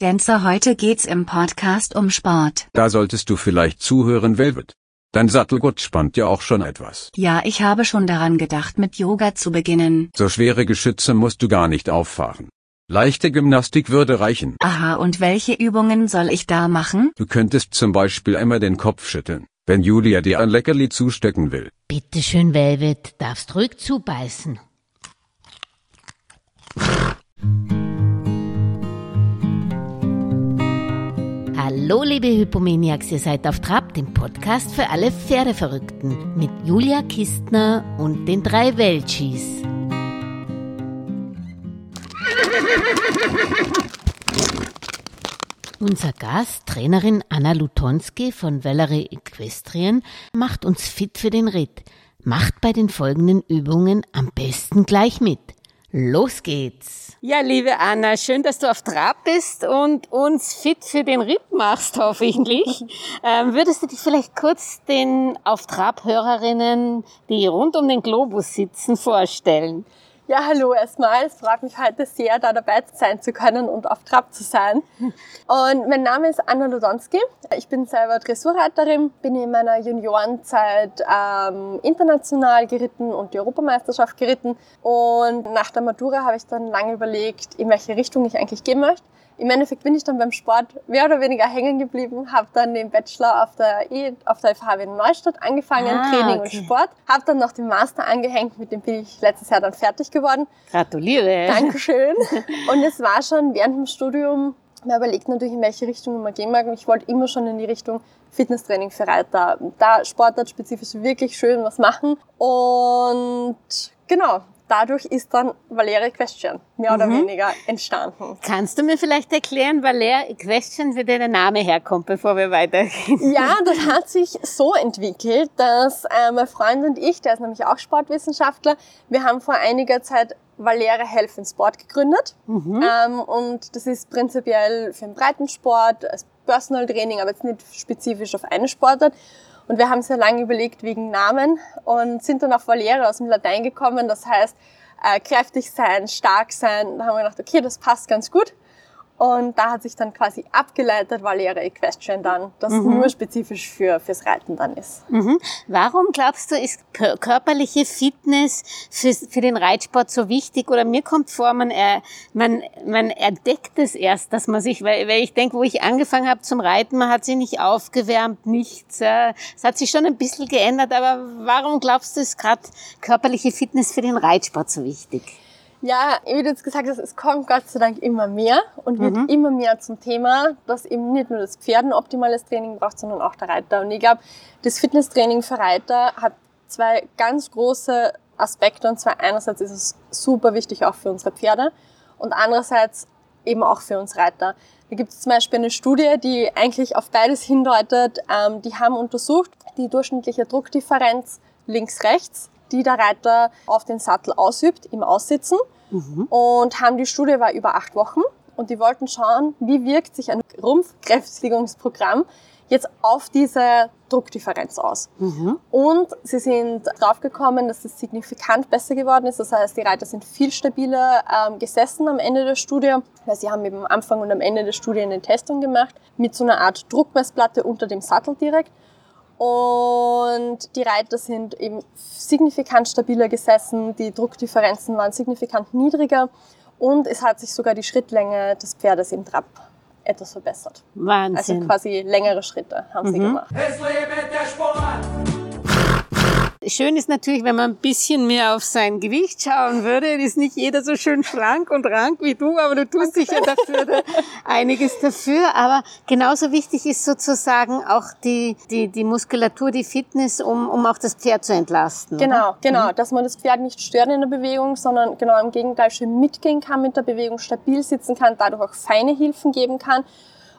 Dancer, heute geht's im Podcast um Sport. Da solltest du vielleicht zuhören, Velvet. Dein Sattelgurt spannt ja auch schon etwas. Ja, ich habe schon daran gedacht, mit Yoga zu beginnen. So schwere Geschütze musst du gar nicht auffahren. Leichte Gymnastik würde reichen. Aha, und welche Übungen soll ich da machen? Du könntest zum Beispiel einmal den Kopf schütteln, wenn Julia dir ein Leckerli zustecken will. Bitte schön, Velvet, darfst ruhig zubeißen. Hallo, liebe Hypomaniacs, ihr seid auf Trab, dem Podcast für alle Pferdeverrückten mit Julia Kistner und den drei Welchis. Unser Gast, Trainerin Anna Lutonski von Valerie Equestrien, macht uns fit für den Ritt. Macht bei den folgenden Übungen am besten gleich mit. Los geht's! Ja, liebe Anna, schön, dass du auf Trab bist und uns fit für den Ritt machst, hoffentlich. Ähm, würdest du dich vielleicht kurz den auf Trab-Hörerinnen, die rund um den Globus sitzen, vorstellen? Ja, hallo erstmal. Es freut mich heute sehr, da dabei sein zu können und auf Trab zu sein. Und mein Name ist Anna Lodonski. Ich bin selber Dressurreiterin, bin in meiner Juniorenzeit ähm, international geritten und die Europameisterschaft geritten. Und nach der Matura habe ich dann lange überlegt, in welche Richtung ich eigentlich gehen möchte. Im Endeffekt bin ich dann beim Sport mehr oder weniger hängen geblieben, habe dann den Bachelor auf der, e, auf der FH Wien Neustadt angefangen, ah, Training okay. und Sport, habe dann noch den Master angehängt, mit dem bin ich letztes Jahr dann fertig geworden. Gratuliere! Dankeschön! Und es war schon während dem Studium, man überlegt natürlich, in welche Richtung man gehen mag und ich wollte immer schon in die Richtung Fitnesstraining für Reiter, da sportartspezifisch wirklich schön was machen und genau, dadurch ist dann Valeria Equestrian mehr oder mhm. weniger entstanden. Kannst du mir vielleicht erklären, Valeria Equestrian, wie der Name herkommt, bevor wir weitergehen? Ja, das hat sich so entwickelt, dass äh, mein Freund und ich, der ist nämlich auch Sportwissenschaftler, wir haben vor einiger Zeit Valeria Health in Sport gegründet. Mhm. Ähm, und das ist prinzipiell für den Breitensport, als Personal Training, aber jetzt nicht spezifisch auf eine Sportart. Und wir haben sehr lange überlegt wegen Namen und sind dann auf Valere aus dem Latein gekommen. Das heißt, äh, kräftig sein, stark sein. Da haben wir gedacht, okay, das passt ganz gut. Und da hat sich dann quasi abgeleitet Valera Equestrian dann, das mhm. nur spezifisch für, fürs Reiten dann ist. Mhm. Warum glaubst du, ist körperliche Fitness für, für den Reitsport so wichtig? Oder mir kommt vor, man, er, man, man entdeckt es erst, dass man sich, weil, weil ich denke, wo ich angefangen habe zum Reiten, man hat sich nicht aufgewärmt, nichts. Äh, es hat sich schon ein bisschen geändert, aber warum glaubst du, ist gerade körperliche Fitness für den Reitsport so wichtig? Ja, wie du jetzt gesagt hast, es kommt Gott sei Dank immer mehr und wird mhm. immer mehr zum Thema, dass eben nicht nur das Pferd ein optimales Training braucht, sondern auch der Reiter. Und ich glaube, das Fitnesstraining für Reiter hat zwei ganz große Aspekte. Und zwar einerseits ist es super wichtig auch für unsere Pferde und andererseits eben auch für uns Reiter. Da gibt es zum Beispiel eine Studie, die eigentlich auf beides hindeutet. Ähm, die haben untersucht die durchschnittliche Druckdifferenz links-rechts die der Reiter auf den Sattel ausübt im Aussitzen. Mhm. Und haben die Studie war über acht Wochen und die wollten schauen, wie wirkt sich ein Rumpfkräftigungsprogramm jetzt auf diese Druckdifferenz aus. Mhm. Und sie sind draufgekommen, dass es signifikant besser geworden ist. Das heißt, die Reiter sind viel stabiler ähm, gesessen am Ende der Studie, weil sie haben eben am Anfang und am Ende der Studie eine Testung gemacht mit so einer Art Druckmessplatte unter dem Sattel direkt. Und die Reiter sind eben signifikant stabiler gesessen, die Druckdifferenzen waren signifikant niedriger und es hat sich sogar die Schrittlänge des Pferdes im Trab etwas verbessert. Wahnsinn. Also quasi längere Schritte haben mhm. sie gemacht. Es lebt der Sport! Schön ist natürlich, wenn man ein bisschen mehr auf sein Gewicht schauen würde. Ist nicht jeder so schön schlank und rank wie du, aber du tust dich ja dafür einiges dafür. Aber genauso wichtig ist sozusagen auch die, die, die Muskulatur, die Fitness, um, um auch das Pferd zu entlasten. Genau, oder? genau. Mhm. Dass man das Pferd nicht stört in der Bewegung, sondern genau im Gegenteil schön mitgehen kann mit der Bewegung, stabil sitzen kann, dadurch auch feine Hilfen geben kann.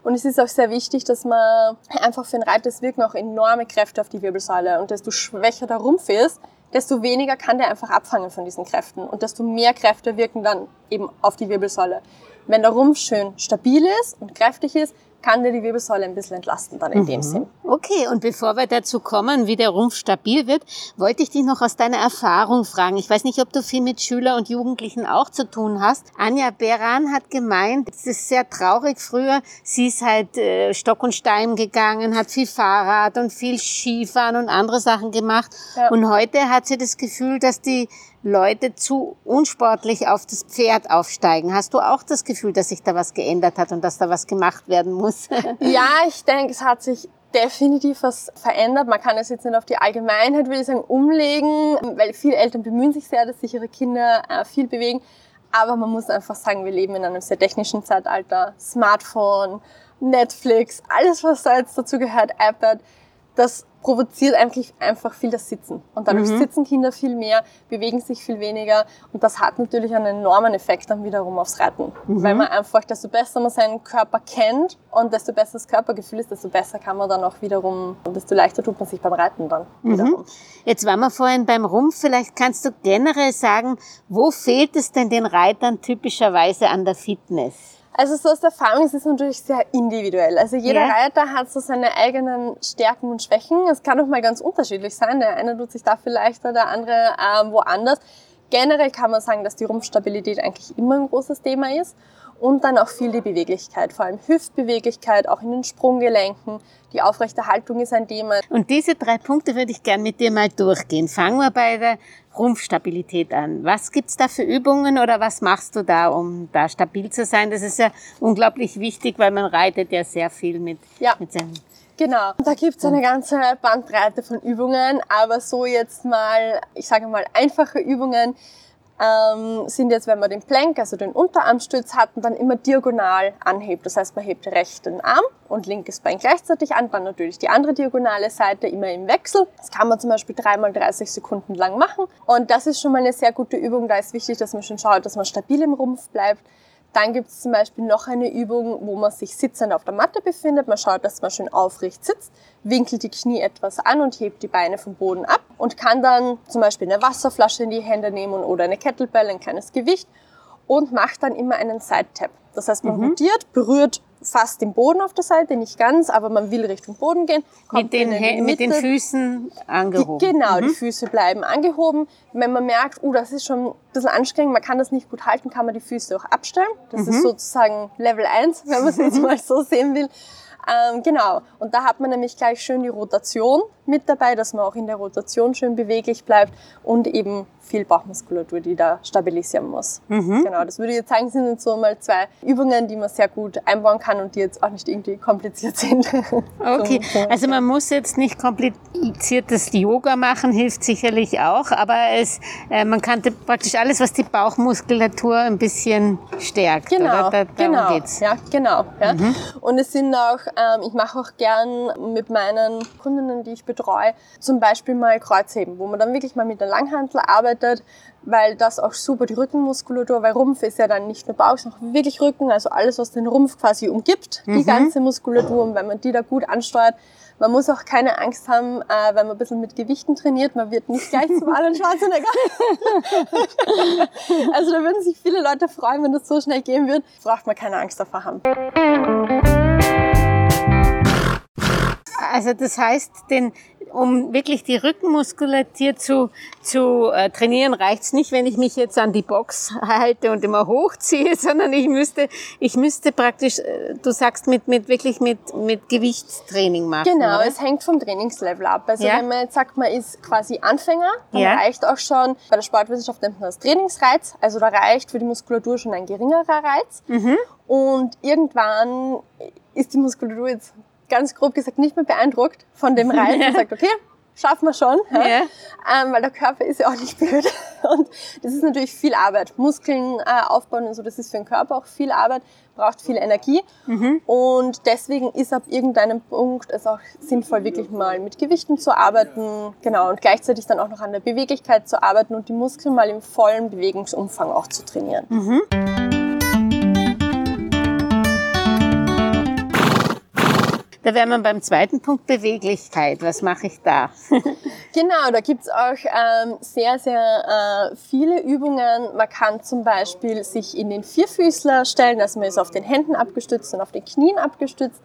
Und es ist auch sehr wichtig, dass man einfach für ein Reiter, es wirken auch enorme Kräfte auf die Wirbelsäule. Und desto schwächer der Rumpf ist, desto weniger kann der einfach abfangen von diesen Kräften. Und desto mehr Kräfte wirken dann eben auf die Wirbelsäule. Wenn der Rumpf schön stabil ist und kräftig ist, kann dir die Wirbelsäule ein bisschen entlasten dann in dem Sinn. Okay, und bevor wir dazu kommen, wie der Rumpf stabil wird, wollte ich dich noch aus deiner Erfahrung fragen. Ich weiß nicht, ob du viel mit Schüler und Jugendlichen auch zu tun hast. Anja Beran hat gemeint, es ist sehr traurig früher. Sie ist halt äh, Stock und Stein gegangen, hat viel Fahrrad und viel Skifahren und andere Sachen gemacht. Ja. Und heute hat sie das Gefühl, dass die Leute zu unsportlich auf das Pferd aufsteigen. Hast du auch das Gefühl, dass sich da was geändert hat und dass da was gemacht werden muss? Ja, ich denke, es hat sich definitiv was verändert. Man kann es jetzt nicht auf die Allgemeinheit, würde ich sagen, umlegen, weil viele Eltern bemühen sich sehr, dass sich ihre Kinder äh, viel bewegen. Aber man muss einfach sagen, wir leben in einem sehr technischen Zeitalter. Smartphone, Netflix, alles, was da jetzt dazu gehört, iPad, das provoziert eigentlich einfach viel das Sitzen. Und dadurch sitzen Kinder viel mehr, bewegen sich viel weniger. Und das hat natürlich einen enormen Effekt dann wiederum aufs Reiten. Weil man einfach, desto besser man seinen Körper kennt und desto besser das Körpergefühl ist, desto besser kann man dann auch wiederum, und desto leichter tut man sich beim Reiten dann wiederum. Jetzt waren wir vorhin beim Rumpf. Vielleicht kannst du generell sagen, wo fehlt es denn den Reitern typischerweise an der Fitness? Also so aus der Erfahrung ist es natürlich sehr individuell. Also jeder Ja. Reiter hat so seine eigenen Stärken und Schwächen. Es kann auch mal ganz unterschiedlich sein. Der eine tut sich dafür leichter, der andere ähm, woanders. Generell kann man sagen, dass die Rumpfstabilität eigentlich immer ein großes Thema ist. Und dann auch viel die Beweglichkeit, vor allem Hüftbeweglichkeit, auch in den Sprunggelenken. Die aufrechte Haltung ist ein Thema. Und diese drei Punkte würde ich gern mit dir mal durchgehen. Fangen wir bei der Rumpfstabilität an. Was gibt's da für Übungen oder was machst du da, um da stabil zu sein? Das ist ja unglaublich wichtig, weil man reitet ja sehr viel mit, Ja. mit seinem Genau. Da gibt's eine ganze Bandbreite von Übungen, aber so jetzt mal, ich sage mal, einfache Übungen ähm, sind jetzt, wenn man den Plank, also den Unterarmstütz hat und dann immer diagonal anhebt. Das heißt, man hebt rechten Arm und linkes Bein gleichzeitig an, dann natürlich die andere diagonale Seite immer im Wechsel. Das kann man zum Beispiel dreimal 30 Sekunden lang machen. Und das ist schon mal eine sehr gute Übung. Da ist wichtig, dass man schon schaut, dass man stabil im Rumpf bleibt. Dann gibt es zum Beispiel noch eine Übung, wo man sich sitzend auf der Matte befindet. Man schaut, dass man schön aufrecht sitzt, winkelt die Knie etwas an und hebt die Beine vom Boden ab und kann dann zum Beispiel eine Wasserflasche in die Hände nehmen oder eine Kettlebell, ein kleines Gewicht und macht dann immer einen Side-Tap. Das heißt, man rotiert, berührt fast den Boden auf der Seite, nicht ganz, aber man will Richtung Boden gehen. mit den, die Hä- mit den Mitte. Füßen Die, angehoben. genau, die Füße bleiben angehoben. Wenn man merkt, oh, das ist schon ein bisschen anstrengend, man kann das nicht gut halten, kann man die Füße auch abstellen. Das ist sozusagen Level 1, wenn man es jetzt mal so sehen will. Ähm, genau, und da hat man nämlich gleich schön die Rotation mit dabei, dass man auch in der Rotation schön beweglich bleibt und eben viel Bauchmuskulatur, die da stabilisieren muss. Genau, das würde ich jetzt sagen, sind jetzt so mal zwei Übungen, die man sehr gut einbauen kann und die jetzt auch nicht irgendwie kompliziert sind. Okay, So, so. also man muss jetzt nicht kompliziertes Yoga machen, hilft sicherlich auch, aber es, äh, man kann praktisch alles, was die Bauchmuskulatur ein bisschen stärkt. Genau? Da, darum genau, geht's. ja, genau. Ja. Und es sind auch, ähm, ich mache auch gern mit meinen Kundinnen, die ich betreue, zum Beispiel mal Kreuzheben, wo man dann wirklich mal mit der Langhantel arbeitet, weil das auch super die Rückenmuskulatur, weil Rumpf ist ja dann nicht nur Bauch, sondern wirklich Rücken, also alles, was den Rumpf quasi umgibt, die ganze Muskulatur. Und wenn man die da gut ansteuert, man muss auch keine Angst haben, äh, wenn man ein bisschen mit Gewichten trainiert, man wird nicht gleich zum Arnold Schwarzenegger. Also da würden sich viele Leute freuen, wenn das so schnell gehen wird. Braucht man keine Angst davor haben. Also das heißt, den, um wirklich die Rückenmuskulatur zu, zu äh, trainieren, reicht's nicht, wenn ich mich jetzt an die Box halte und immer hochziehe, sondern ich müsste, ich müsste praktisch, äh, du sagst, mit, mit wirklich mit, mit Gewichtstraining machen. Genau, oder? es hängt vom Trainingslevel ab. Also Ja. wenn man jetzt sagt, man ist quasi Anfänger, dann Ja. reicht auch schon, bei der Sportwissenschaft nennt man das Trainingsreiz, also da reicht für die Muskulatur schon ein geringerer Reiz. Mhm. Und irgendwann ist die Muskulatur jetzt ganz grob gesagt nicht mehr beeindruckt von dem Reiz und sagt, okay, schaffen wir schon. Ja? Ja. Ähm, weil der Körper ist ja auch nicht blöd. Und das ist natürlich viel Arbeit. Muskeln äh, aufbauen und so, das ist für den Körper auch viel Arbeit, braucht viel Energie. Und deswegen ist ab irgendeinem Punkt es auch sinnvoll, wirklich mal mit Gewichten zu arbeiten. Genau, und gleichzeitig dann auch noch an der Beweglichkeit zu arbeiten und die Muskeln mal im vollen Bewegungsumfang auch zu trainieren. Da wären wir beim zweiten Punkt Beweglichkeit. Was mache ich da? Genau, da gibt's auch ähm, sehr, sehr äh, viele Übungen. Man kann zum Beispiel sich in den Vierfüßler stellen, also man ist auf den Händen abgestützt und auf den Knien abgestützt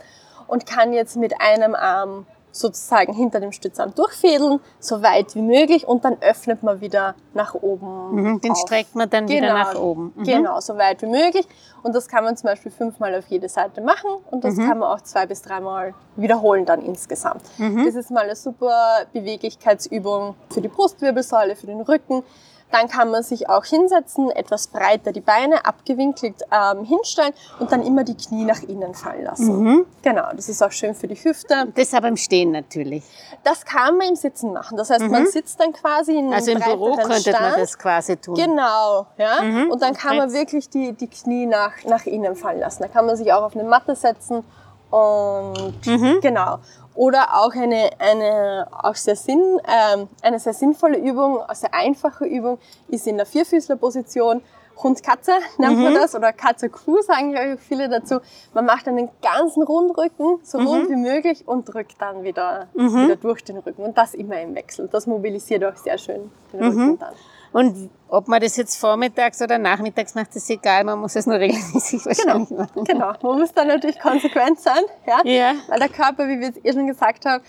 und kann jetzt mit einem Arm sozusagen hinter dem Stützarm durchfädeln, so weit wie möglich und dann öffnet man wieder nach oben. Mhm, den auf. streckt man dann Genau, wieder nach oben. Mhm. Genau, so weit wie möglich. Und das kann man zum Beispiel fünfmal auf jede Seite machen und das kann man auch zwei bis dreimal wiederholen dann insgesamt. Das ist mal eine super Beweglichkeitsübung für die Brustwirbelsäule, für den Rücken. Dann kann man sich auch hinsetzen, etwas breiter die Beine abgewinkelt ähm, hinstellen und dann immer die Knie nach innen fallen lassen. Mhm. Genau, das ist auch schön für die Hüfte. Das aber im Stehen natürlich. Das kann man im Sitzen machen. Das heißt, man sitzt dann quasi in einem Also im Büro könnte man Stand. das quasi tun. Genau, ja. Und dann kann man wirklich die, die Knie nach, nach innen fallen lassen. Da kann man sich auch auf eine Matte setzen und genau. Oder auch eine, eine, auch sehr Sinn, ähm, eine sehr sinnvolle Übung, eine sehr einfache Übung ist in der Vierfüßlerposition. Hund-Katze nennt man das oder Katze-Kuh sagen ja viele dazu. Man macht einen ganzen Rundrücken, so rund wie möglich und drückt dann wieder, wieder durch den Rücken. Und das immer im Wechsel. Das mobilisiert auch sehr schön den Rücken dann. Und ob man das jetzt vormittags oder nachmittags macht, ist egal. Man muss es nur regelmäßig wahrscheinlich machen. Genau, man muss dann natürlich konsequent sein, ja? Ja. weil der Körper, wie wir jetzt eh schon gesagt haben,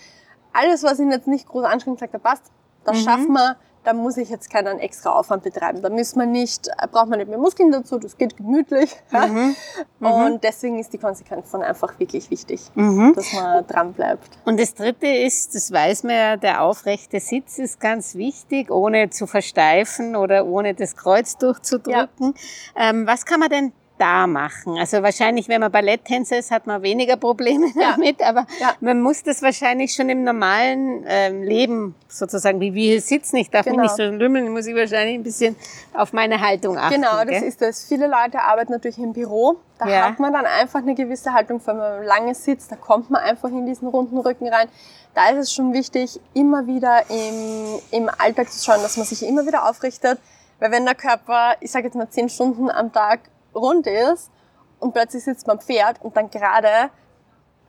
alles, was ihn jetzt nicht groß anstrengt, sagt er, passt, das schaffen wir, da muss ich jetzt keinen extra Aufwand betreiben. Da muss man nicht, äh, braucht man nicht mehr Muskeln dazu, das geht gemütlich. Ja? Und deswegen ist die Konsequenz dann einfach wirklich wichtig, dass man dran bleibt. Und das dritte ist, das weiß man ja, der aufrechte Sitz ist ganz wichtig, ohne zu versteifen oder ohne das Kreuz durchzudrücken. Ähm, was kann man denn da machen? Also wahrscheinlich, wenn man Balletttänzer ist, hat man weniger Probleme Ja. damit, aber Ja. man muss das wahrscheinlich schon im normalen ähm, Leben sozusagen, wie wir hier sitzen. Ich darf Genau. mich nicht so lümmeln, muss ich wahrscheinlich ein bisschen auf meine Haltung achten. Genau, das gell? ist es. Viele Leute arbeiten natürlich im Büro. Da Ja. hat man dann einfach eine gewisse Haltung, wenn man lange sitzt, da kommt man einfach in diesen runden Rücken rein. Da ist es schon wichtig, immer wieder im, im Alltag zu schauen, dass man sich immer wieder aufrichtet. Weil wenn der Körper, ich sage jetzt mal zehn Stunden am Tag rund ist und plötzlich sitzt man am Pferd und dann gerade,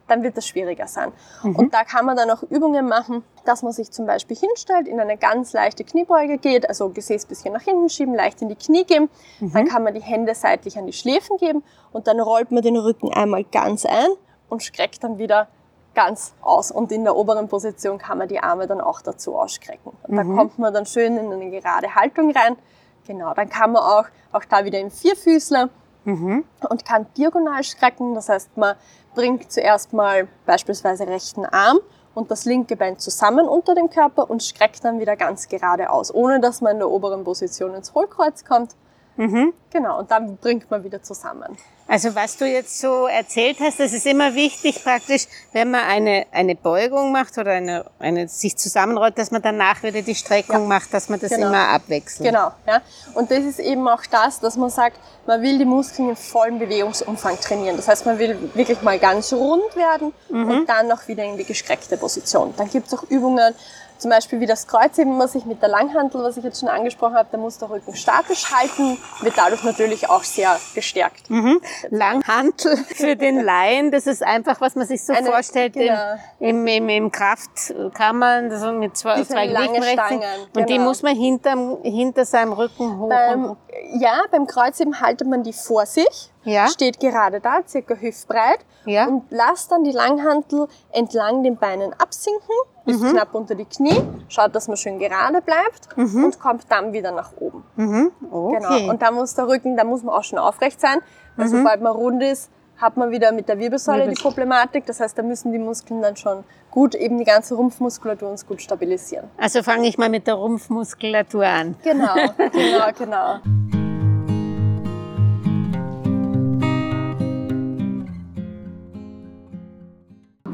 dann wird das schwieriger sein. Und da kann man dann auch Übungen machen, dass man sich zum Beispiel hinstellt, in eine ganz leichte Kniebeuge geht, also Gesäß ein bisschen nach hinten schieben, leicht in die Knie geben. Dann kann man die Hände seitlich an die Schläfen geben und dann rollt man den Rücken einmal ganz ein und streckt dann wieder ganz aus. Und in der oberen Position kann man die Arme dann auch dazu ausstrecken. Und da kommt man dann schön in eine gerade Haltung rein. Genau, dann kann man auch, auch da wieder im Vierfüßler und kann diagonal strecken. Das heißt, man bringt zuerst mal beispielsweise rechten Arm und das linke Bein zusammen unter dem Körper und streckt dann wieder ganz gerade aus, ohne dass man in der oberen Position ins Hohlkreuz kommt. Genau, und dann bringt man wieder zusammen. Also was du jetzt so erzählt hast, das ist immer wichtig praktisch, wenn man eine, eine Beugung macht oder eine, eine, sich zusammenrollt, dass man danach wieder die Streckung macht, dass man das Genau. immer abwechselt. Genau, ja. Und das ist eben auch das, dass man sagt, man will die Muskeln im vollen Bewegungsumfang trainieren. Das heißt, man will wirklich mal ganz rund werden und dann noch wieder in die gestreckte Position. Dann gibt es auch Übungen, zum Beispiel wie das Kreuzheben, was ich mit der Langhantel, was ich jetzt schon angesprochen habe, da muss der Rücken statisch halten, wird dadurch natürlich auch sehr gestärkt. Mhm. Langhantel für den Laien, das ist einfach, was man sich so Eine- vorstellt genau. im, im, im Kraftkammern, so mit zwei, Diese zwei lange. Stangen, Und die genau. muss man hinterm, hinter seinem Rücken hoch. Beim, ja, beim Kreuzheben haltet man die vor sich, Ja. steht gerade da, circa hüftbreit Ja. und lasst dann die Langhantel entlang den Beinen absinken, bis Mhm. knapp unter die Knie, schaut, dass man schön gerade bleibt und kommt dann wieder nach oben. mhm. Okay. Genau. Und da muss der Rücken, da muss man auch schon aufrecht sein, weil sobald man rund ist, hat man wieder mit der Wirbelsäule Wirbel- die Problematik. Das heißt, da müssen die Muskeln dann schon gut, eben die ganze Rumpfmuskulatur uns gut stabilisieren. Also fange ich mal mit der Rumpfmuskulatur an. Genau, genau, genau.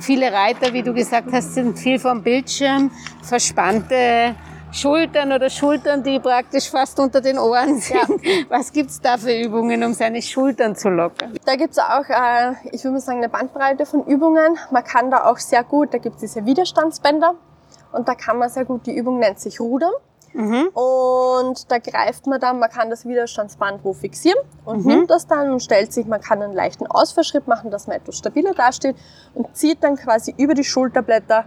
Viele Reiter, wie du gesagt hast, sind viel vom Bildschirm, verspannte Schultern oder Schultern, die praktisch fast unter den Ohren sind. Was gibt's da für Übungen, um seine Schultern zu lockern? Da gibt's auch, äh, ich würde mal sagen, eine Bandbreite von Übungen. Man kann da auch sehr gut, da gibt's diese Widerstandsbänder und da kann man sehr gut, die Übung nennt sich Rudern. Und da greift man dann, man kann das Widerstandsband wo fixieren und nimmt das dann und stellt sich, man kann einen leichten Ausfallschritt machen, dass man etwas stabiler dasteht und zieht dann quasi über die Schulterblätter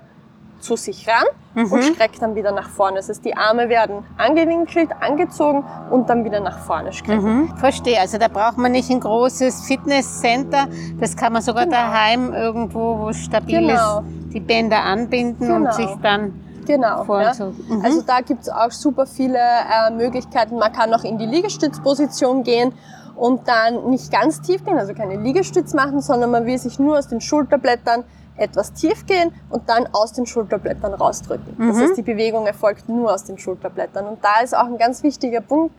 zu sich ran und streckt dann wieder nach vorne. Das heißt, die Arme werden angewinkelt, angezogen und dann wieder nach vorne strecken. Verstehe. Also da braucht man nicht ein großes Fitnesscenter. Das kann man sogar Genau. daheim irgendwo, wo es stabil Genau. ist, die Bänder anbinden und Genau. sich dann Genau. Voll ja. so. Mhm. Also da gibt's auch super viele äh, Möglichkeiten. Man kann auch in die Liegestützposition gehen und dann nicht ganz tief gehen, also keine Liegestütz machen, sondern man will sich nur aus den Schulterblättern etwas tief gehen und dann aus den Schulterblättern rausdrücken. Das heißt, die Bewegung erfolgt nur aus den Schulterblättern. Und da ist auch ein ganz wichtiger Punkt,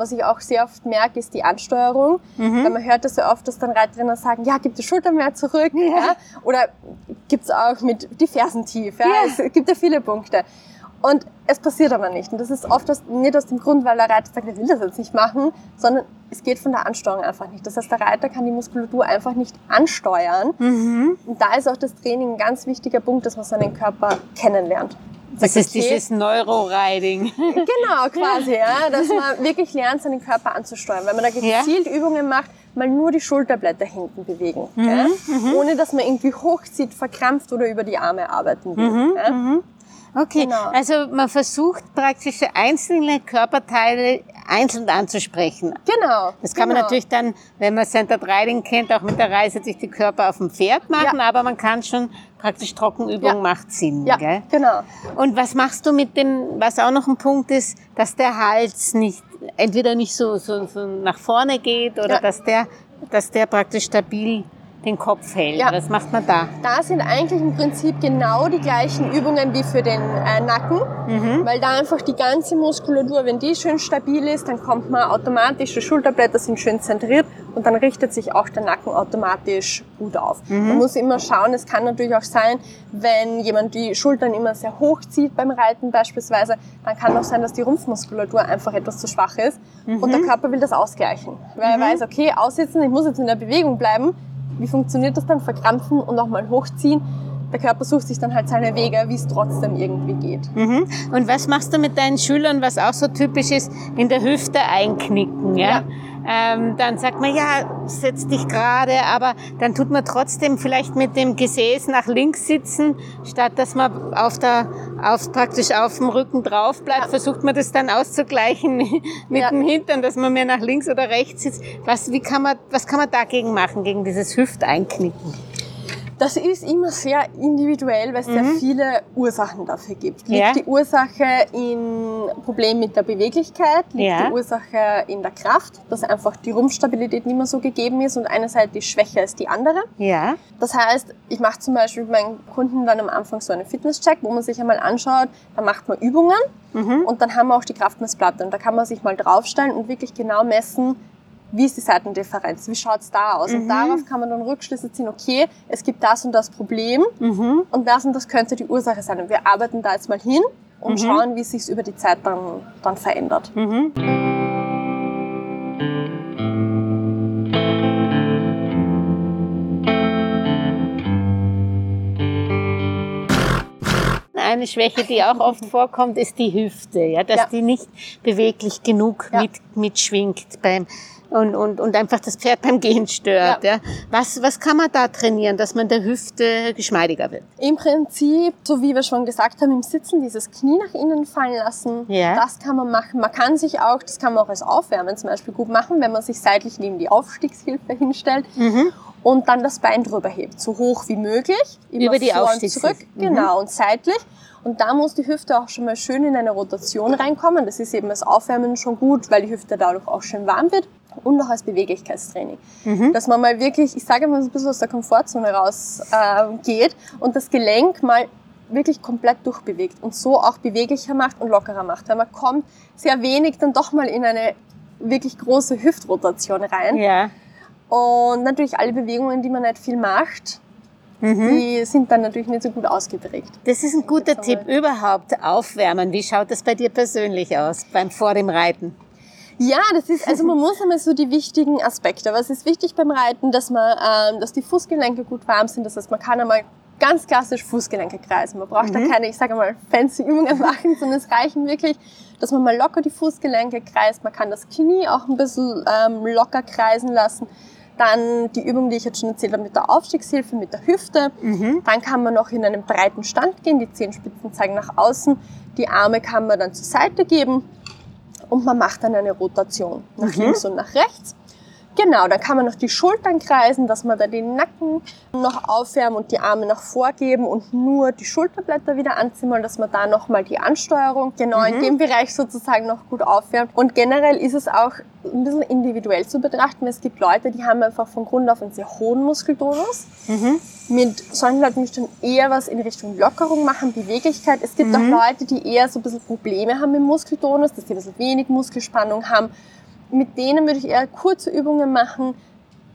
was ich auch sehr oft merke, ist die Ansteuerung. Weil man hört das ja oft, dass dann Reiterinnen sagen, ja, gib die Schultern mehr zurück. Ja. Oder gibt's auch mit die Fersen tief. Ja. Es gibt ja viele Punkte. Und es passiert aber nicht. Und das ist oft aus, nicht aus dem Grund, weil der Reiter sagt, er will das jetzt nicht machen, sondern es geht von der Ansteuerung einfach nicht. Das heißt, der Reiter kann die Muskulatur einfach nicht ansteuern. Und da ist auch das Training ein ganz wichtiger Punkt, dass man seinen Körper kennenlernt. Das ist okay, dieses Neuro-Riding. Genau, quasi, ja. Dass man wirklich lernt, seinen Körper anzusteuern. Wenn man da gezielt Übungen macht, mal nur die Schulterblätter hinten bewegen. ja? Ohne dass man irgendwie hochzieht, verkrampft oder über die Arme arbeiten will. ja? Okay, Genau. also man versucht praktisch einzelne Körperteile einzeln anzusprechen. Genau. Das kann man genau. natürlich dann, wenn man Centered Riding kennt, auch mit der Reise durch die Körper auf dem Pferd machen, Ja. aber man kann schon praktisch Trockenübung Ja. macht Sinn. Ja, Gell? genau. Und was machst du mit dem, was auch noch ein Punkt ist, dass der Hals nicht, entweder nicht so, so, so nach vorne geht oder Ja. dass der, dass der praktisch stabil den Kopf hält. Ja. Was macht man da? Da sind eigentlich im Prinzip genau die gleichen Übungen wie für den äh, Nacken, Mhm. weil da einfach die ganze Muskulatur, wenn die schön stabil ist, dann kommt man automatisch, die Schulterblätter sind schön zentriert und dann richtet sich auch der Nacken automatisch gut auf. Mhm. Man muss immer schauen, es kann natürlich auch sein, wenn jemand die Schultern immer sehr hoch zieht beim Reiten beispielsweise, dann kann auch sein, dass die Rumpfmuskulatur einfach etwas zu schwach ist und Mhm. der Körper will das ausgleichen, weil er weiß, okay, aussitzen, ich muss jetzt in der Bewegung bleiben, wie funktioniert das dann? Verkrampfen und nochmal hochziehen. Der Körper sucht sich dann halt seine Wege, wie es trotzdem irgendwie geht. Mhm. Und was machst du mit deinen Schülern, was auch so typisch ist, in der Hüfte einknicken, ja? Ja. Ähm, dann sagt man, ja, setz dich gerade, aber dann tut man trotzdem vielleicht mit dem Gesäß nach links sitzen, statt dass man auf der, auf, praktisch auf dem Rücken drauf bleibt, versucht man das dann auszugleichen mit Ja. dem Hintern, dass man mehr nach links oder rechts sitzt. Was, wie kann man, was kann man dagegen machen, gegen dieses Hüfteinknicken? Das ist immer sehr individuell, weil es sehr viele Ursachen dafür gibt. Liegt Ja. die Ursache in Problemen mit der Beweglichkeit? Liegt Ja. die Ursache in der Kraft, dass einfach die Rumpfstabilität nicht mehr so gegeben ist und eine Seite ist schwächer als die andere? Ja. Das heißt, ich mache zum Beispiel mit meinen Kunden dann am Anfang so einen Fitnesscheck, wo man sich einmal anschaut, da macht man Übungen und dann haben wir auch die Kraftmessplatte und da kann man sich mal draufstellen und wirklich genau messen, wie ist die Seitendifferenz, wie schaut's da aus? Und darauf kann man dann Rückschlüsse ziehen, okay, es gibt das und das Problem und das und das könnte die Ursache sein. Und wir arbeiten da jetzt mal hin und schauen, wie es sich über die Zeit dann, dann verändert. Eine Schwäche, die auch oft vorkommt, ist die Hüfte, ja, dass Ja. die nicht beweglich genug Ja. mit, mitschwingt beim und, und, und einfach das Pferd beim Gehen stört. Ja. Was, was kann man da trainieren, dass man der Hüfte geschmeidiger wird? Im Prinzip, so wie wir schon gesagt haben, im Sitzen dieses Knie nach innen fallen lassen. Ja. Das kann man machen. Man kann sich auch, das kann man auch als Aufwärmen zum Beispiel gut machen, wenn man sich seitlich neben die Aufstiegshilfe hinstellt Mhm. und dann das Bein drüber hebt, so hoch wie möglich. Immer Über die vor und Aufstiegshilfe. zurück, Mhm. genau, und seitlich. Und da muss die Hüfte auch schon mal schön in eine Rotation reinkommen. Das ist eben als Aufwärmen schon gut, weil die Hüfte dadurch auch schön warm wird und auch als Beweglichkeitstraining. Mhm. Dass man mal wirklich, ich sage mal, so ein bisschen aus der Komfortzone raus äh, geht und das Gelenk mal wirklich komplett durchbewegt und so auch beweglicher macht und lockerer macht. Weil man kommt sehr wenig dann doch mal in eine wirklich große Hüftrotation rein. Ja. Und natürlich alle Bewegungen, die man nicht viel macht, Mhm. die sind dann natürlich nicht so gut ausgeprägt. Das ist ein guter Tipp. Überhaupt aufwärmen. Wie schaut das bei dir persönlich aus beim vor dem Reiten? Ja, das ist, also man muss einmal so die wichtigen Aspekte. Was ist wichtig beim Reiten, dass man, ähm, dass die Fußgelenke gut warm sind. Das heißt, man kann einmal ganz klassisch Fußgelenke kreisen. Man braucht da keine, ich sage mal, fancy Übungen machen, sondern es reichen wirklich, dass man mal locker die Fußgelenke kreist. Man kann das Knie auch ein bisschen ähm, locker kreisen lassen. Dann die Übung, die ich jetzt schon erzählt habe mit der Aufstiegshilfe, mit der Hüfte. Dann kann man noch in einen breiten Stand gehen. Die Zehenspitzen zeigen nach außen. Die Arme kann man dann zur Seite geben. Und man macht dann eine Rotation nach links und nach rechts. Genau, dann kann man noch die Schultern kreisen, dass man da den Nacken noch aufwärmen und die Arme nach vorgeben und nur die Schulterblätter wieder anziehen, dass man da nochmal die Ansteuerung genau in dem Bereich sozusagen noch gut aufwärmt. Und generell ist es auch ein bisschen individuell zu betrachten. Es gibt Leute, die haben einfach von Grund auf einen sehr hohen Muskeltonus. Mit solchen Leuten müsst ihr dann eher was in Richtung Lockerung machen, Beweglichkeit. Es gibt auch Leute, die eher so ein bisschen Probleme haben mit Muskeltonus, dass die ein bisschen wenig Muskelspannung haben mit denen würde ich eher kurze Übungen machen,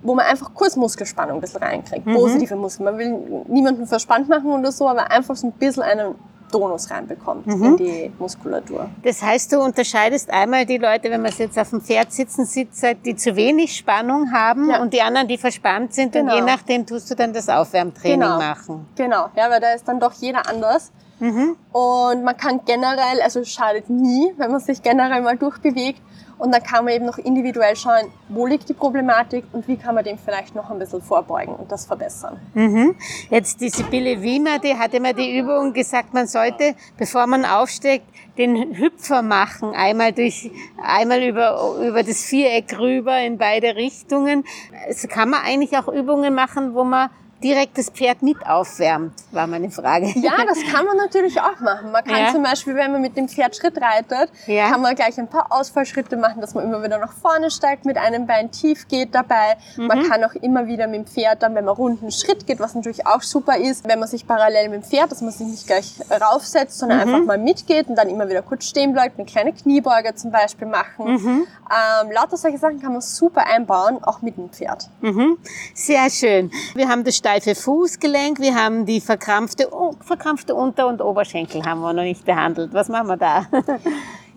wo man einfach kurz Muskelspannung ein bisschen reinkriegt. Positive Muskeln. Man will niemanden verspannt machen oder so, aber einfach so ein bisschen einen Tonus reinbekommt in die Muskulatur. Das heißt, du unterscheidest einmal die Leute, wenn man jetzt auf dem Pferd sitzen sitzt, die zu wenig Spannung haben Ja. und die anderen, die verspannt sind. Genau. Und je nachdem tust du dann das Aufwärmtraining Genau. machen. Genau, ja, weil da ist dann doch jeder anders. Und man kann generell, also es schadet nie, wenn man sich generell mal durchbewegt. Und dann kann man eben noch individuell schauen, wo liegt die Problematik und wie kann man dem vielleicht noch ein bisschen vorbeugen und das verbessern. Jetzt die Sibylle Wiener, die hat immer die Übung gesagt, man sollte, bevor man aufsteigt, den Hüpfer machen. Einmal durch, einmal über, über das Viereck rüber in beide Richtungen. Also kann man eigentlich auch Übungen machen, wo man direkt das Pferd mit aufwärmt, war meine Frage. Ja, das kann man natürlich auch machen. Man kann Ja. zum Beispiel, wenn man mit dem Pferd Schritt reitet, Ja. kann man gleich ein paar Ausfallschritte machen, dass man immer wieder nach vorne steigt, mit einem Bein tief geht dabei. Man Mhm. kann auch immer wieder mit dem Pferd dann, wenn man runden Schritt geht, was natürlich auch super ist, wenn man sich parallel mit dem Pferd, dass man sich nicht gleich raufsetzt, sondern Mhm. einfach mal mitgeht und dann immer wieder kurz stehen bleibt, eine kleine Kniebeuge zum Beispiel machen. Mhm. Ähm, lauter solche Sachen kann man super einbauen, auch mit dem Pferd. Mhm. Sehr schön. Wir haben das steife Fußgelenk, wir haben die verkrampfte, verkrampfte Unter- und Oberschenkel haben wir noch nicht behandelt. Was machen wir da?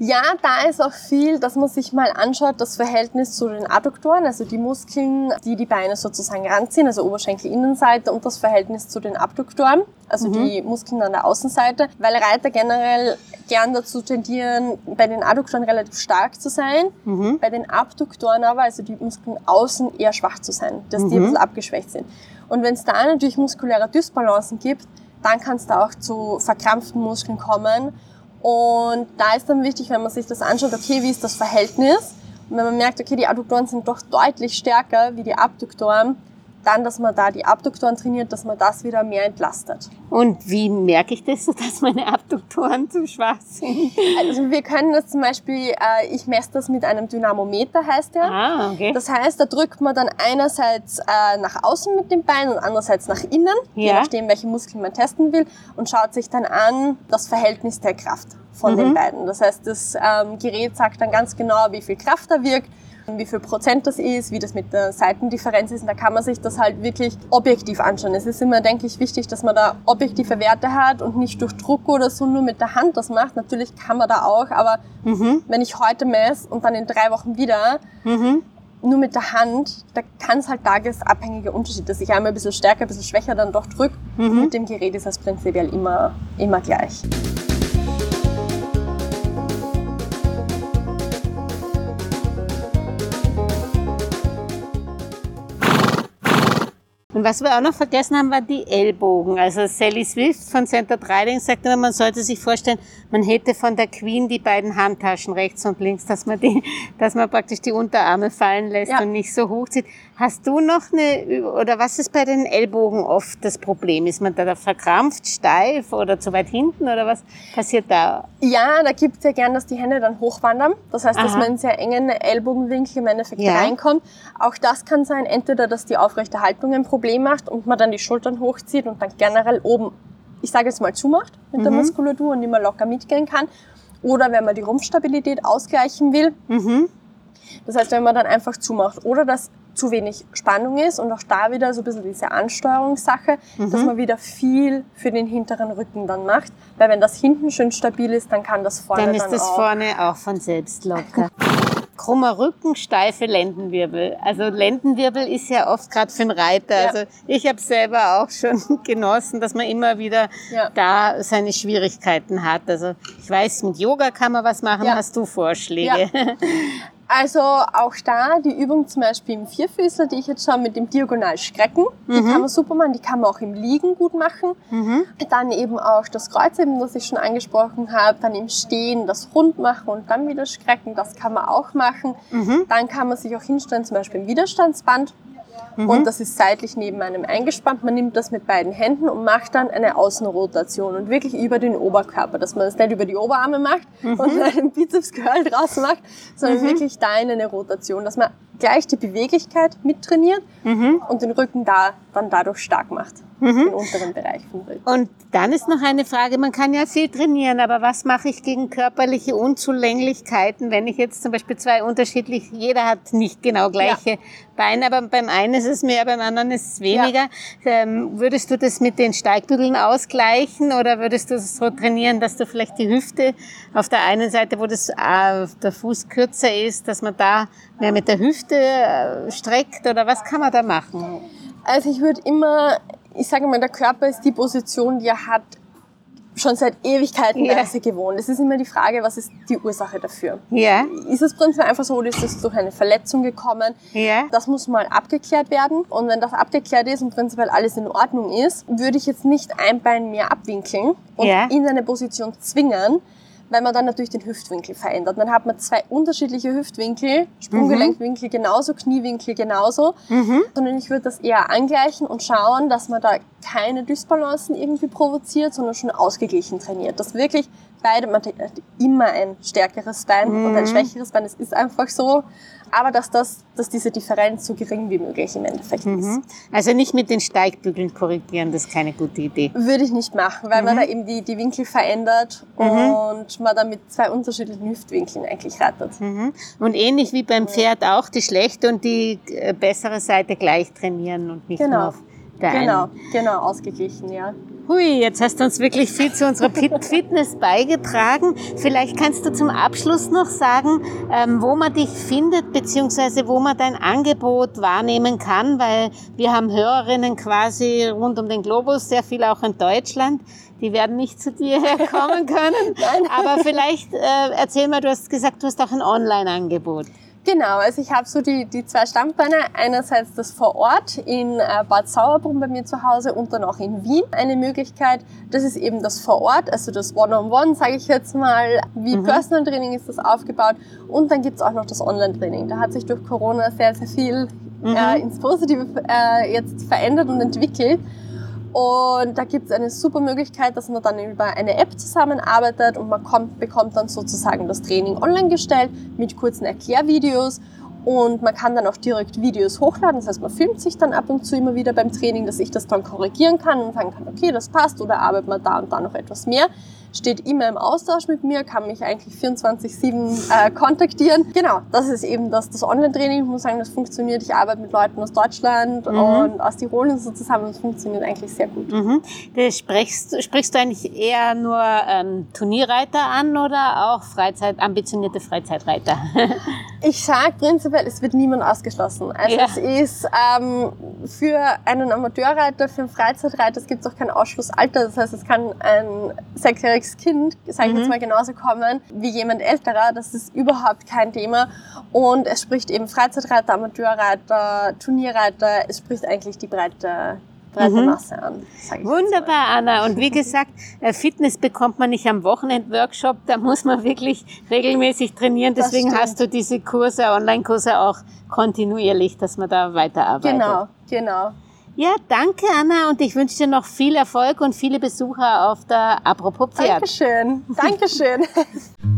Ja, da ist auch viel, dass man sich mal anschaut, das Verhältnis zu den Adduktoren, also die Muskeln, die die Beine sozusagen ranziehen, also Oberschenkelinnenseite und das Verhältnis zu den Abduktoren, also die Muskeln an der Außenseite, weil Reiter generell gern dazu tendieren, bei den Adduktoren relativ stark zu sein, bei den Abduktoren aber, also die Muskeln außen eher schwach zu sein, dass die ein bisschen abgeschwächt sind. Und wenn es da natürlich muskuläre Dysbalancen gibt, dann kann es da auch zu verkrampften Muskeln kommen. Und da ist dann wichtig, wenn man sich das anschaut, okay, wie ist das Verhältnis? Und wenn man merkt, okay, die Adduktoren sind doch deutlich stärker wie die Abduktoren, dann, dass man da die Abduktoren trainiert, dass man das wieder mehr entlastet. Und wie merke ich das, dass meine Abduktoren zu schwach sind? Also wir können das zum Beispiel, äh, ich messe das mit einem Dynamometer, heißt der. Ah, okay. Das heißt, da drückt man dann einerseits äh, nach außen mit dem Bein und andererseits nach innen, je Ja. nachdem, welche Muskeln man testen will, und schaut sich dann an das Verhältnis der Kraft von den beiden. Das heißt, das ähm, Gerät sagt dann ganz genau, wie viel Kraft da wirkt, wie viel Prozent das ist, wie das mit der Seitendifferenz ist. Und da kann man sich das halt wirklich objektiv anschauen. Es ist immer, denke ich, wichtig, dass man da objektive Werte hat und nicht durch Druck oder so nur mit der Hand das macht. Natürlich kann man da auch, aber wenn ich heute messe und dann in drei Wochen wieder, nur mit der Hand, da kann es halt tagesabhängige Unterschiede, dass ich einmal ein bisschen stärker, ein bisschen schwächer dann doch drücke. Mit dem Gerät ist das prinzipiell immer, immer gleich. Und was wir auch noch vergessen haben, waren die Ellbogen. Also Sally Swift von Center Riding sagt immer, man sollte sich vorstellen, man hätte von der Queen die beiden Handtaschen rechts und links, dass man die, dass man praktisch die Unterarme fallen lässt Ja. und nicht so hochzieht. Hast du noch eine, oder was ist bei den Ellbogen oft das Problem? Ist man da verkrampft, steif oder zu weit hinten oder was passiert da? Ja, da gibt es ja gern, dass die Hände dann hochwandern. Das heißt, dass Aha. man in sehr engen Ellbogenwinkel im Endeffekt Ja. reinkommt. Auch das kann sein, entweder, dass die aufrechte Haltung ein Problem macht und man dann die Schultern hochzieht und dann generell oben, ich sage jetzt mal, zumacht mit Mhm. der Muskulatur und immer locker mitgehen kann. Oder wenn man die Rumpfstabilität ausgleichen will. Mhm. Das heißt, wenn man dann einfach zumacht oder dass zu wenig Spannung ist und auch da wieder so ein bisschen diese Ansteuerungssache, Mhm. dass man wieder viel für den hinteren Rücken dann macht. Weil wenn das hinten schön stabil ist, dann kann das vorne Dann dann, ist das auch. vorne auch von selbst locker. krummer Rücken, steife Lendenwirbel. Also Lendenwirbel ist ja oft gerade für einen Reiter. Ja. Also ich habe selber auch schon genossen, dass man immer wieder Ja. da seine Schwierigkeiten hat. Also ich weiß, mit Yoga kann man was machen. Ja. Hast du Vorschläge? Also auch da die Übung zum Beispiel im Vierfüßler, die ich jetzt schon mit dem Diagonalstrecken, die kann man super machen, die kann man auch im Liegen gut machen. Dann eben auch das Kreuzheben, das ich schon angesprochen habe, dann im Stehen das Rund machen und dann wieder strecken, das kann man auch machen. Dann kann man sich auch hinstellen, zum Beispiel im Widerstandsband. Und das ist seitlich neben einem eingespannt. Man nimmt das mit beiden Händen und macht dann eine Außenrotation und wirklich über den Oberkörper, dass man das nicht über die Oberarme macht und einen Bizeps-Curl draus macht, sondern wirklich da in eine Rotation, dass man gleich die Beweglichkeit mittrainiert und den Rücken da dann dadurch stark macht, den unteren Bereich vom Rücken. Und dann ist noch eine Frage, man kann ja viel trainieren, aber was mache ich gegen körperliche Unzulänglichkeiten, wenn ich jetzt zum Beispiel zwei unterschiedlich, jeder hat nicht genau gleiche Beine, aber beim einen ist es mehr, beim anderen ist es weniger. Ähm, würdest du das mit den Steigbügeln ausgleichen oder würdest du es so trainieren, dass du vielleicht die Hüfte auf der einen Seite, wo das, äh, der Fuß kürzer ist, dass man da mehr mit der Hüfte äh, streckt oder was kann man da machen? Also ich würde immer, ich sage mal, der Körper ist die Position, die er hat, schon seit Ewigkeiten Ja. weise gewohnt. Es ist immer die Frage, was ist die Ursache dafür? Ja, Ist es prinzipiell einfach so, oder ist es durch eine Verletzung gekommen? ja. Das muss mal abgeklärt werden. Und wenn das abgeklärt ist und prinzipiell alles in Ordnung ist, würde ich jetzt nicht ein Bein mehr abwinkeln und Ja. in eine Position zwingen, weil man dann natürlich den Hüftwinkel verändert. Dann hat man zwei unterschiedliche Hüftwinkel, Sprunggelenkwinkel genauso, Kniewinkel genauso. Sondern ich würde das eher angleichen und schauen, dass man da keine Dysbalancen irgendwie provoziert, sondern schon ausgeglichen trainiert. Dass wirklich beide, man hat immer ein stärkeres Bein und ein schwächeres Bein, es ist einfach so. Aber dass das, dass diese Differenz so gering wie möglich im Endeffekt ist. Also nicht mit den Steigbügeln korrigieren, das ist keine gute Idee. Würde ich nicht machen, weil man Mhm. da eben die, die Winkel verändert und man dann mit zwei unterschiedlichen Hüftwinkeln eigentlich rettet. Mhm. Und ähnlich wie beim Pferd auch die schlechte und die äh, bessere Seite gleich trainieren und nicht nur Genau. auf der Genau, einen. genau, ausgeglichen, ja. Hui, jetzt hast du uns wirklich viel zu unserer Fit- Fitness beigetragen. Vielleicht kannst du zum Abschluss noch sagen, ähm, wo man dich findet, beziehungsweise wo man dein Angebot wahrnehmen kann, weil wir haben Hörerinnen quasi rund um den Globus, sehr viel auch in Deutschland. Die werden nicht zu dir herkommen können. Aber vielleicht äh, erzähl mal, du hast gesagt, du hast auch ein Online-Angebot. Genau, also ich habe so die, die zwei Standbeine. Einerseits das vor Ort in äh, Bad Sauerbrunn bei mir zu Hause und dann auch in Wien. Eine Möglichkeit, das ist eben das vor Ort, also das One-on-One, sage ich jetzt mal. Wie Personal Training ist das aufgebaut. Und dann gibt's auch noch das Online-Training. Da hat sich durch Corona sehr, sehr viel äh, ins Positive äh, jetzt verändert und entwickelt. Und da gibt es eine super Möglichkeit, dass man dann über eine App zusammenarbeitet und man kommt, bekommt dann sozusagen das Training online gestellt mit kurzen Erklärvideos. Und man kann dann auch direkt Videos hochladen. Das heißt, man filmt sich dann ab und zu immer wieder beim Training, dass ich das dann korrigieren kann und sagen kann, okay, das passt oder arbeitet man da und da noch etwas mehr. Steht immer im Austausch mit mir, kann mich eigentlich 24-7 äh, kontaktieren. Genau, das ist eben das, das Online-Training. Ich muss sagen, das funktioniert. Ich arbeite mit Leuten aus Deutschland und aus Tirol und so zusammen. Das funktioniert eigentlich sehr gut. Mhm. Das sprichst, sprichst du eigentlich eher nur ähm, Turnierreiter an oder auch Freizeit, ambitionierte Freizeitreiter? Ich sage prinzipiell, es wird niemand ausgeschlossen. Also Ja. es ist ähm, für einen Amateurreiter, für einen Freizeitreiter, es gibt auch kein Ausschlussalter. Das heißt, es kann ein sechsjähriges Kind, sage ich Mhm. jetzt mal, genauso kommen wie jemand älterer. Das ist überhaupt kein Thema. Und es spricht eben Freizeitreiter, Amateurreiter, Turnierreiter. Es spricht eigentlich die breite, Mhm. Masse an. Wunderbar, Anna. Und wie gesagt, äh, Fitness bekommt man nicht am Wochenend-Workshop, da muss man wirklich regelmäßig trainieren. Deswegen hast du diese Kurse, Online-Kurse auch kontinuierlich, dass man da weiterarbeitet. Genau, genau. Ja, danke, Anna. Und ich wünsche dir noch viel Erfolg und viele Besucher auf der Apropos Pferd. Dankeschön, Dankeschön.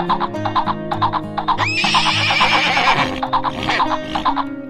Ha ha ha ha!